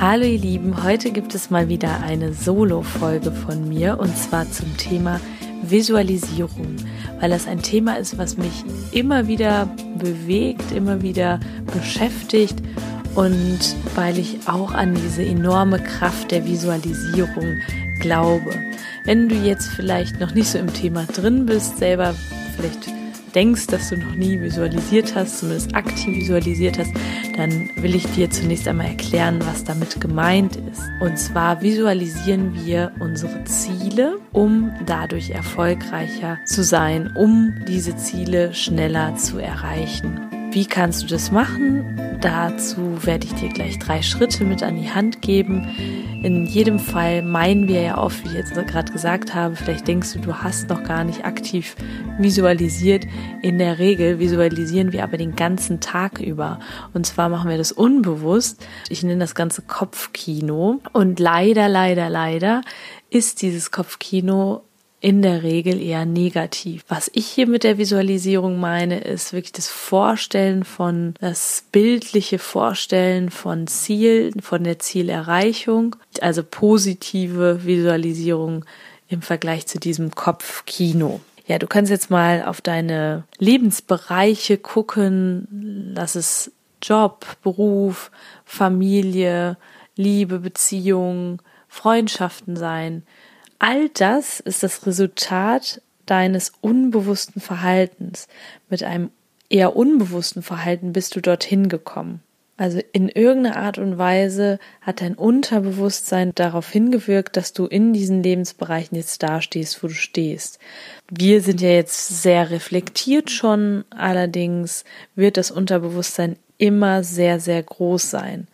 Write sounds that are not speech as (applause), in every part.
Hallo ihr Lieben, heute gibt es mal wieder eine Solo-Folge von mir und zwar zum Thema Visualisierung, weil das ein Thema ist, was mich immer wieder bewegt, immer wieder beschäftigt und weil ich auch an diese enorme Kraft der Visualisierung glaube. Wenn du jetzt vielleicht noch nicht so im Thema drin bist, selber vielleicht denkst, dass du noch nie visualisiert hast, zumindest aktiv visualisiert hast, dann will ich dir zunächst einmal erklären, was damit gemeint ist. Und zwar visualisieren wir unsere Ziele, um dadurch erfolgreicher zu sein, um diese Ziele schneller zu erreichen. Wie kannst du das machen? Dazu werde ich dir gleich drei Schritte mit an die Hand geben. In jedem Fall meinen wir ja oft, wie ich jetzt gerade gesagt habe, vielleicht denkst du, du hast noch gar nicht aktiv visualisiert. In der Regel visualisieren wir aber den ganzen Tag über. Und zwar machen wir das unbewusst. Ich nenne das Ganze Kopfkino. Und leider, leider, leider ist dieses Kopfkino in der Regel eher negativ. Was ich hier mit der Visualisierung meine, ist wirklich das Vorstellen von, das bildliche Vorstellen von Zielen, von der Zielerreichung, also positive Visualisierung im Vergleich zu diesem Kopfkino. Ja, du kannst jetzt mal auf deine Lebensbereiche gucken. Lass es Job, Beruf, Familie, Liebe, Beziehung, Freundschaften sein. All das ist das Resultat deines unbewussten Verhaltens. Mit einem eher unbewussten Verhalten bist du dorthin gekommen. Also in irgendeiner Art und Weise hat dein Unterbewusstsein darauf hingewirkt, dass du in diesen Lebensbereichen jetzt dastehst, wo du stehst. Wir sind ja jetzt sehr reflektiert schon, allerdings wird das Unterbewusstsein immer sehr, sehr groß sein.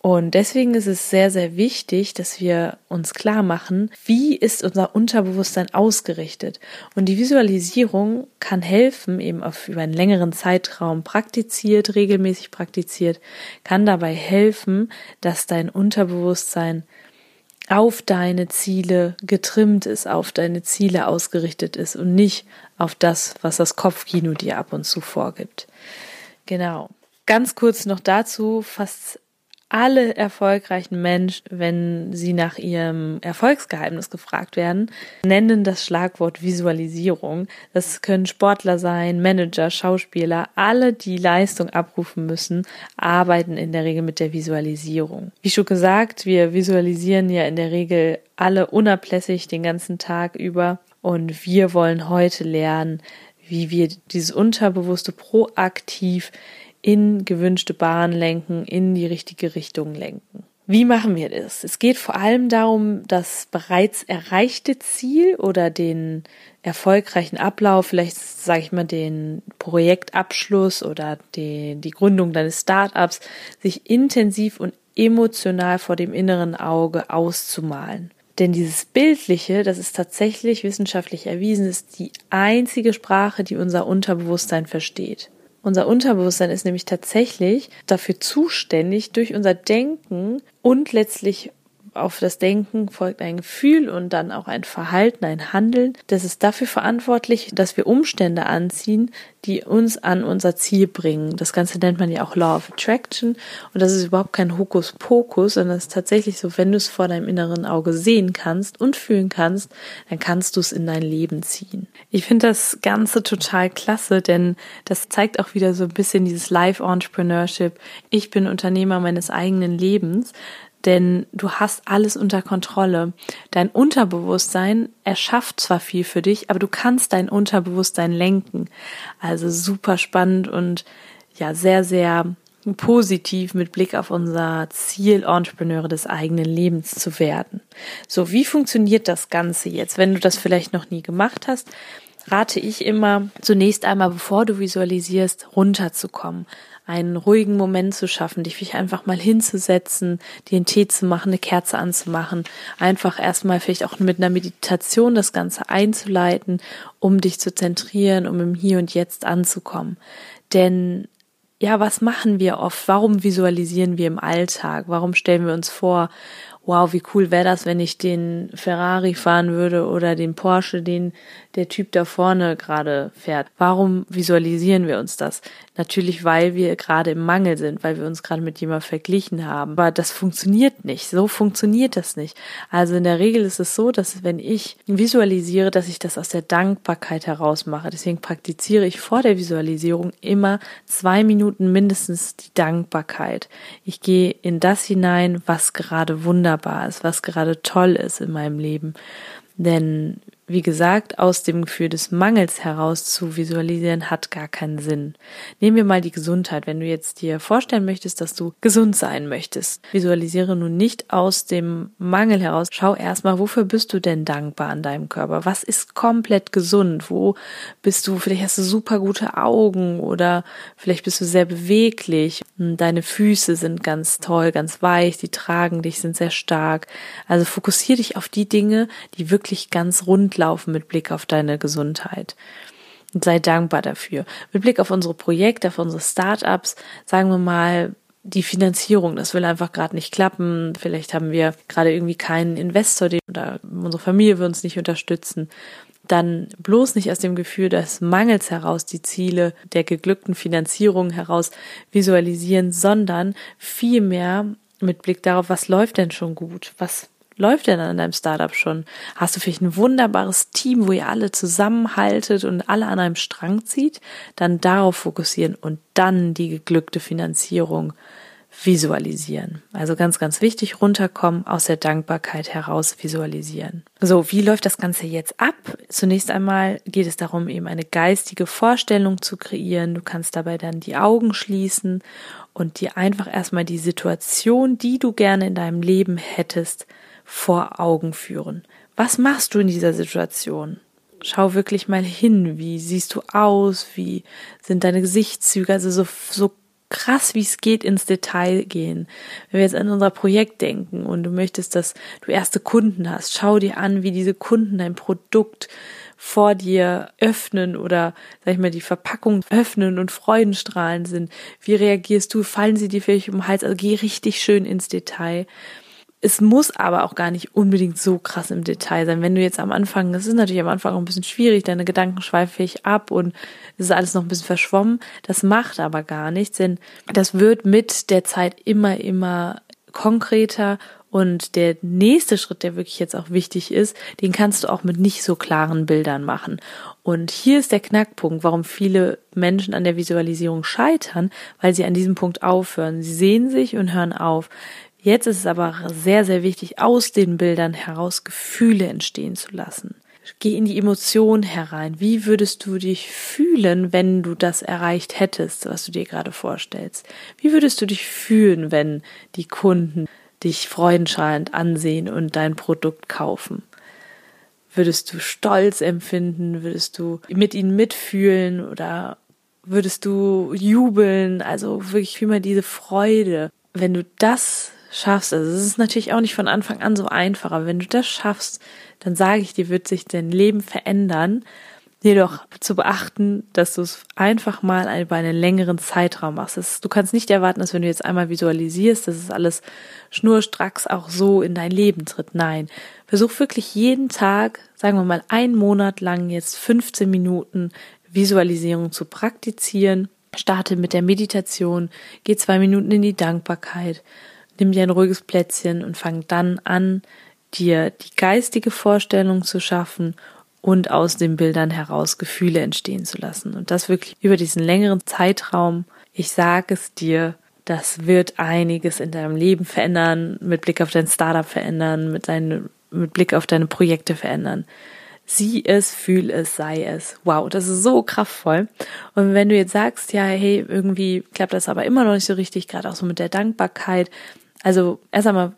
Und deswegen ist es sehr, sehr wichtig, dass wir uns klar machen, wie ist unser Unterbewusstsein ausgerichtet. Und die Visualisierung kann helfen, eben auf über einen längeren Zeitraum praktiziert, regelmäßig praktiziert, kann dabei helfen, dass dein Unterbewusstsein auf deine Ziele getrimmt ist, auf deine Ziele ausgerichtet ist und nicht auf das, was das Kopfkino dir ab und zu vorgibt. Genau. Ganz kurz noch dazu, fast alle erfolgreichen Menschen, wenn sie nach ihrem Erfolgsgeheimnis gefragt werden, nennen das Schlagwort Visualisierung. Das können Sportler sein, Manager, Schauspieler, alle, die Leistung abrufen müssen, arbeiten in der Regel mit der Visualisierung. Wie schon gesagt, wir visualisieren ja in der Regel alle unablässig den ganzen Tag über und wir wollen heute lernen, wie wir dieses Unterbewusste proaktiv in gewünschte Bahn lenken, in die richtige Richtung lenken. Wie machen wir das? Es geht vor allem darum, das bereits erreichte Ziel oder den erfolgreichen Ablauf, vielleicht sage ich mal den Projektabschluss oder die, die Gründung deines Startups, sich intensiv und emotional vor dem inneren Auge auszumalen. Denn dieses Bildliche, das ist tatsächlich wissenschaftlich erwiesen, ist die einzige Sprache, die unser Unterbewusstsein versteht. Unser Unterbewusstsein ist nämlich tatsächlich dafür zuständig, durch unser Denken und letztlich auf das Denken folgt ein Gefühl und dann auch ein Verhalten, ein Handeln. Das ist dafür verantwortlich, dass wir Umstände anziehen, die uns an unser Ziel bringen. Das Ganze nennt man ja auch Law of Attraction und das ist überhaupt kein Hokuspokus, sondern es ist tatsächlich so, wenn du es vor deinem inneren Auge sehen kannst und fühlen kannst, dann kannst du es in dein Leben ziehen. Ich finde das Ganze total klasse, denn das zeigt auch wieder so ein bisschen dieses Life Entrepreneurship. Ich bin Unternehmer meines eigenen Lebens denn du hast alles unter Kontrolle. Dein Unterbewusstsein erschafft zwar viel für dich, aber du kannst dein Unterbewusstsein lenken. Also super spannend und ja, sehr, sehr positiv mit Blick auf unser Ziel, Entrepreneure des eigenen Lebens zu werden. So, wie funktioniert das Ganze jetzt, wenn du das vielleicht noch nie gemacht hast? rate ich immer, zunächst einmal, bevor du visualisierst, runterzukommen einen ruhigen Moment zu schaffen, dich einfach mal hinzusetzen, dir einen Tee zu machen, eine Kerze anzumachen, einfach erstmal vielleicht auch mit einer Meditation das Ganze einzuleiten, um dich zu zentrieren, um im Hier und Jetzt anzukommen. Denn ja, was machen wir oft? Warum visualisieren wir im Alltag? Warum stellen wir uns vor, wow, wie cool wäre das, wenn ich den Ferrari fahren würde oder den Porsche, den der Typ da vorne gerade fährt. Warum visualisieren wir uns das? Natürlich, weil wir gerade im Mangel sind, weil wir uns gerade mit jemandem verglichen haben. Aber das funktioniert nicht. So funktioniert das nicht. Also in der Regel ist es so, dass wenn ich visualisiere, dass ich das aus der Dankbarkeit heraus mache. Deswegen praktiziere ich vor der Visualisierung immer zwei Minuten mindestens die Dankbarkeit. Ich gehe in das hinein, was gerade wunderbar ist, was gerade toll ist in meinem Leben. Denn wie gesagt, aus dem Gefühl des Mangels heraus zu visualisieren, hat gar keinen Sinn. Nehmen wir mal die Gesundheit. Wenn du jetzt dir vorstellen möchtest, dass du gesund sein möchtest, visualisiere nun nicht aus dem Mangel heraus. Schau erstmal, wofür bist du denn dankbar an deinem Körper? Was ist komplett gesund? Wo bist du? Vielleicht hast du super gute Augen oder vielleicht bist du sehr beweglich. Deine Füße sind ganz toll, ganz weich, die tragen dich, sind sehr stark. Also fokussiere dich auf die Dinge, die wirklich ganz rund laufen mit Blick auf deine Gesundheit. Und sei dankbar dafür. Mit Blick auf unsere Projekte, auf unsere Startups, sagen wir mal, die Finanzierung, das will einfach gerade nicht klappen. Vielleicht haben wir gerade irgendwie keinen Investor, den oder unsere Familie will uns nicht unterstützen. Dann bloß nicht aus dem Gefühl des Mangels heraus die Ziele der geglückten Finanzierung heraus visualisieren, sondern vielmehr mit Blick darauf, was läuft denn schon gut? Was läuft denn an deinem Startup schon? Hast du vielleicht ein wunderbares Team, wo ihr alle zusammenhaltet und alle an einem Strang zieht? Dann darauf fokussieren und dann die geglückte Finanzierung visualisieren. Also ganz, ganz wichtig, runterkommen, aus der Dankbarkeit heraus visualisieren. So, wie läuft das Ganze jetzt ab? Zunächst einmal geht es darum, eben eine geistige Vorstellung zu kreieren. Du kannst dabei dann die Augen schließen und dir einfach erstmal die Situation, die du gerne in deinem Leben hättest, vor Augen führen. Was machst du in dieser Situation? Schau wirklich mal hin, wie siehst du aus, wie sind deine Gesichtszüge, also so, so krass wie es geht ins Detail gehen. Wenn wir jetzt an unser Projekt denken und du möchtest, dass du erste Kunden hast, schau dir an, wie diese Kunden dein Produkt vor dir öffnen oder, sag ich mal, die Verpackung öffnen und Freudenstrahlen sind. Wie reagierst du? Fallen sie dir vielleicht um den Hals? Also geh richtig schön ins Detail es muss aber auch gar nicht unbedingt so krass im Detail sein. Wenn du jetzt am Anfang, es ist natürlich am Anfang auch ein bisschen schwierig, deine Gedanken schweife ich ab und es ist alles noch ein bisschen verschwommen. Das macht aber gar nichts, denn das wird mit der Zeit immer, immer konkreter und der nächste Schritt, der wirklich jetzt auch wichtig ist, den kannst du auch mit nicht so klaren Bildern machen. Und hier ist der Knackpunkt, warum viele Menschen an der Visualisierung scheitern, weil sie an diesem Punkt aufhören. Sie sehen sich und hören auf. Jetzt ist es aber sehr, sehr wichtig, aus den Bildern heraus Gefühle entstehen zu lassen. Geh in die Emotion herein. Wie würdest du dich fühlen, wenn du das erreicht hättest, was du dir gerade vorstellst? Wie würdest du dich fühlen, wenn die Kunden dich freudenschallend ansehen und dein Produkt kaufen? Würdest du Stolz empfinden? Würdest du mit ihnen mitfühlen oder würdest du jubeln? Also wirklich immer diese Freude. Wenn du das schaffst, also es ist natürlich auch nicht von Anfang an so einfach, aber wenn du das schaffst, dann sage ich dir, wird sich dein Leben verändern. Jedoch zu beachten, dass du es einfach mal über einen längeren Zeitraum machst. Du kannst nicht erwarten, dass wenn du jetzt einmal visualisierst, dass es alles schnurstracks auch so in dein Leben tritt. Nein, versuch wirklich jeden Tag, sagen wir mal einen Monat lang jetzt 15 Minuten Visualisierung zu praktizieren. Starte mit der Meditation, geh zwei Minuten in die Dankbarkeit, nimm dir ein ruhiges Plätzchen und fang dann an, dir die geistige Vorstellung zu schaffen und aus den Bildern heraus Gefühle entstehen zu lassen. Und das wirklich über diesen längeren Zeitraum. Ich sage es dir, das wird einiges in deinem Leben verändern, mit Blick auf dein Startup verändern, mit, deinen, mit Blick auf deine Projekte verändern. Sieh es, fühl es, sei es. Wow, das ist so kraftvoll. Und wenn du jetzt sagst, ja, hey, irgendwie klappt das aber immer noch nicht so richtig, gerade auch so mit der Dankbarkeit, also erst einmal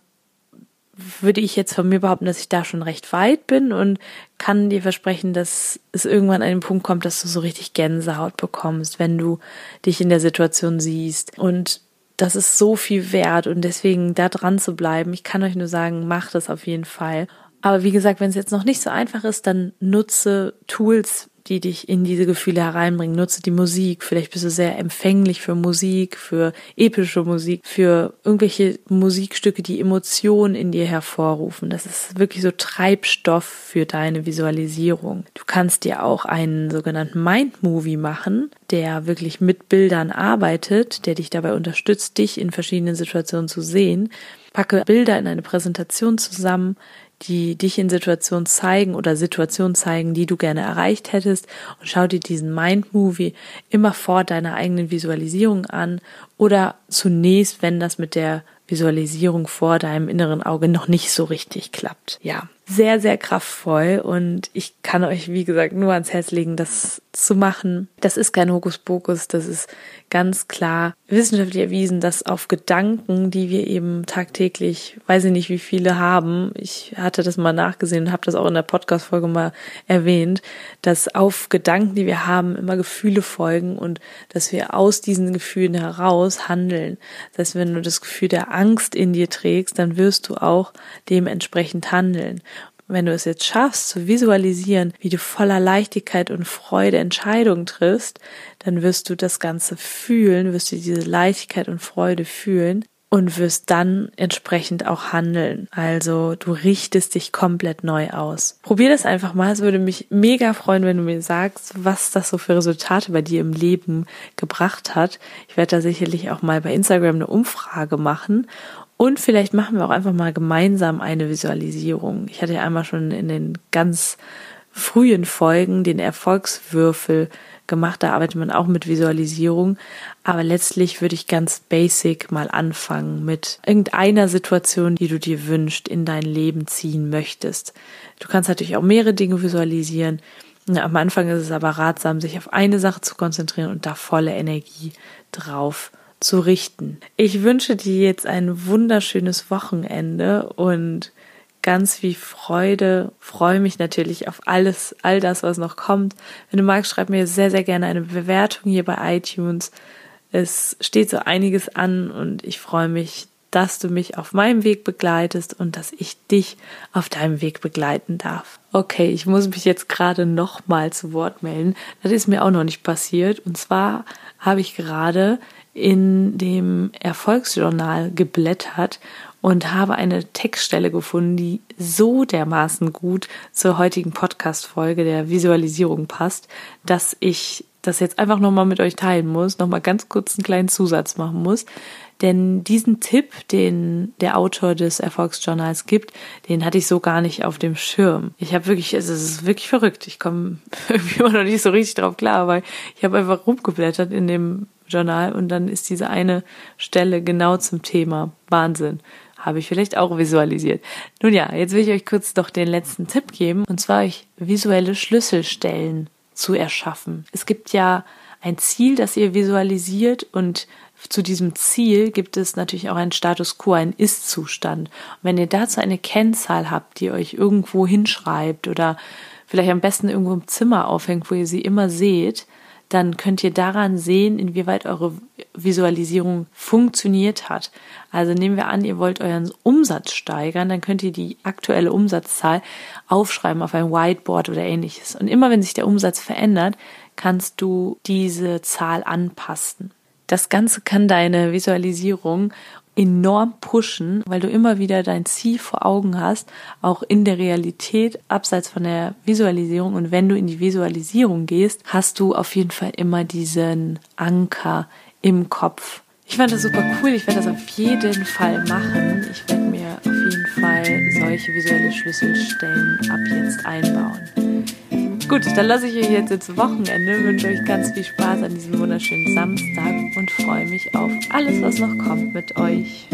würde ich jetzt von mir behaupten, dass ich da schon recht weit bin und kann dir versprechen, dass es irgendwann an den Punkt kommt, dass du so richtig Gänsehaut bekommst, wenn du dich in der Situation siehst. Und das ist so viel wert und deswegen da dran zu bleiben. Ich kann euch nur sagen, macht das auf jeden Fall. Aber wie gesagt, wenn es jetzt noch nicht so einfach ist, dann nutze Tools die dich in diese Gefühle hereinbringen. Nutze die Musik. Vielleicht bist du sehr empfänglich für Musik, für epische Musik, für irgendwelche Musikstücke, die Emotionen in dir hervorrufen. Das ist wirklich so Treibstoff für deine Visualisierung. Du kannst dir auch einen sogenannten Mind Movie machen, der wirklich mit Bildern arbeitet, der dich dabei unterstützt, dich in verschiedenen Situationen zu sehen. Packe Bilder in eine Präsentation zusammen, die dich in Situationen zeigen oder Situationen zeigen, die du gerne erreicht hättest und schau dir diesen Mind Movie immer vor deiner eigenen Visualisierung an oder zunächst, wenn das mit der Visualisierung vor deinem inneren Auge noch nicht so richtig klappt. Ja, sehr, sehr kraftvoll und ich kann euch, wie gesagt, nur ans Herz legen, das zu machen. Das ist kein Hokuspokus, das ist ganz klar wissenschaftlich erwiesen, dass auf Gedanken, die wir eben tagtäglich, weiß ich nicht, wie viele haben, ich hatte das mal nachgesehen und habe das auch in der Podcast-Folge mal erwähnt, dass auf Gedanken, die wir haben, immer Gefühle folgen und dass wir aus diesen Gefühlen heraus handeln. Das heißt, wenn du das Gefühl der Angst in dir trägst, dann wirst du auch dementsprechend handeln wenn du es jetzt schaffst zu visualisieren, wie du voller Leichtigkeit und Freude Entscheidungen triffst, dann wirst du das Ganze fühlen, wirst du diese Leichtigkeit und Freude fühlen und wirst dann entsprechend auch handeln. Also du richtest dich komplett neu aus. Probier das einfach mal. Es würde mich mega freuen, wenn du mir sagst, was das so für Resultate bei dir im Leben gebracht hat. Ich werde da sicherlich auch mal bei Instagram eine Umfrage machen und vielleicht machen wir auch einfach mal gemeinsam eine Visualisierung. Ich hatte ja einmal schon in den ganz frühen Folgen den Erfolgswürfel gemacht. Da arbeitet man auch mit Visualisierung. Aber letztlich würde ich ganz basic mal anfangen mit irgendeiner Situation, die du dir wünscht, in dein Leben ziehen möchtest. Du kannst natürlich auch mehrere Dinge visualisieren. Am Anfang ist es aber ratsam, sich auf eine Sache zu konzentrieren und da volle Energie drauf zu richten. Ich wünsche dir jetzt ein wunderschönes Wochenende und ganz viel Freude. Freue mich natürlich auf alles, all das, was noch kommt. Wenn du magst, schreib mir sehr, sehr gerne eine Bewertung hier bei iTunes. Es steht so einiges an und ich freue mich, dass du mich auf meinem Weg begleitest und dass ich dich auf deinem Weg begleiten darf. Okay, ich muss mich jetzt gerade nochmal zu Wort melden. Das ist mir auch noch nicht passiert. Und zwar habe ich gerade in dem Erfolgsjournal geblättert und habe eine Textstelle gefunden, die so dermaßen gut zur heutigen Podcast-Folge der Visualisierung passt, dass ich das jetzt einfach nochmal mit euch teilen muss, nochmal ganz kurz einen kleinen Zusatz machen muss. Denn diesen Tipp, den der Autor des Erfolgsjournals gibt, den hatte ich so gar nicht auf dem Schirm. Ich habe wirklich, also es ist wirklich verrückt. Ich komme (laughs) irgendwie immer noch nicht so richtig drauf klar, weil ich habe einfach rumgeblättert in dem Journal und dann ist diese eine Stelle genau zum Thema Wahnsinn. Habe ich vielleicht auch visualisiert. Nun ja, jetzt will ich euch kurz noch den letzten Tipp geben und zwar euch visuelle Schlüsselstellen zu erschaffen. Es gibt ja ein Ziel, das ihr visualisiert und zu diesem Ziel gibt es natürlich auch einen Status quo, einen Ist-Zustand. Und wenn ihr dazu eine Kennzahl habt, die euch irgendwo hinschreibt oder vielleicht am besten irgendwo im Zimmer aufhängt, wo ihr sie immer seht, dann könnt ihr daran sehen, inwieweit eure Visualisierung funktioniert hat. Also nehmen wir an, ihr wollt euren Umsatz steigern, dann könnt ihr die aktuelle Umsatzzahl aufschreiben auf ein Whiteboard oder ähnliches. Und immer wenn sich der Umsatz verändert, kannst du diese Zahl anpassen. Das Ganze kann deine Visualisierung enorm pushen, weil du immer wieder dein Ziel vor Augen hast, auch in der Realität, abseits von der Visualisierung. Und wenn du in die Visualisierung gehst, hast du auf jeden Fall immer diesen Anker im Kopf. Ich fand das super cool. Ich werde das auf jeden Fall machen. Ich werde mir auf jeden Fall solche visuelle Schlüsselstellen ab jetzt einbauen. Gut, dann lasse ich euch jetzt ins Wochenende, wünsche euch ganz viel Spaß an diesem wunderschönen Samstag und freue mich auf alles, was noch kommt mit euch.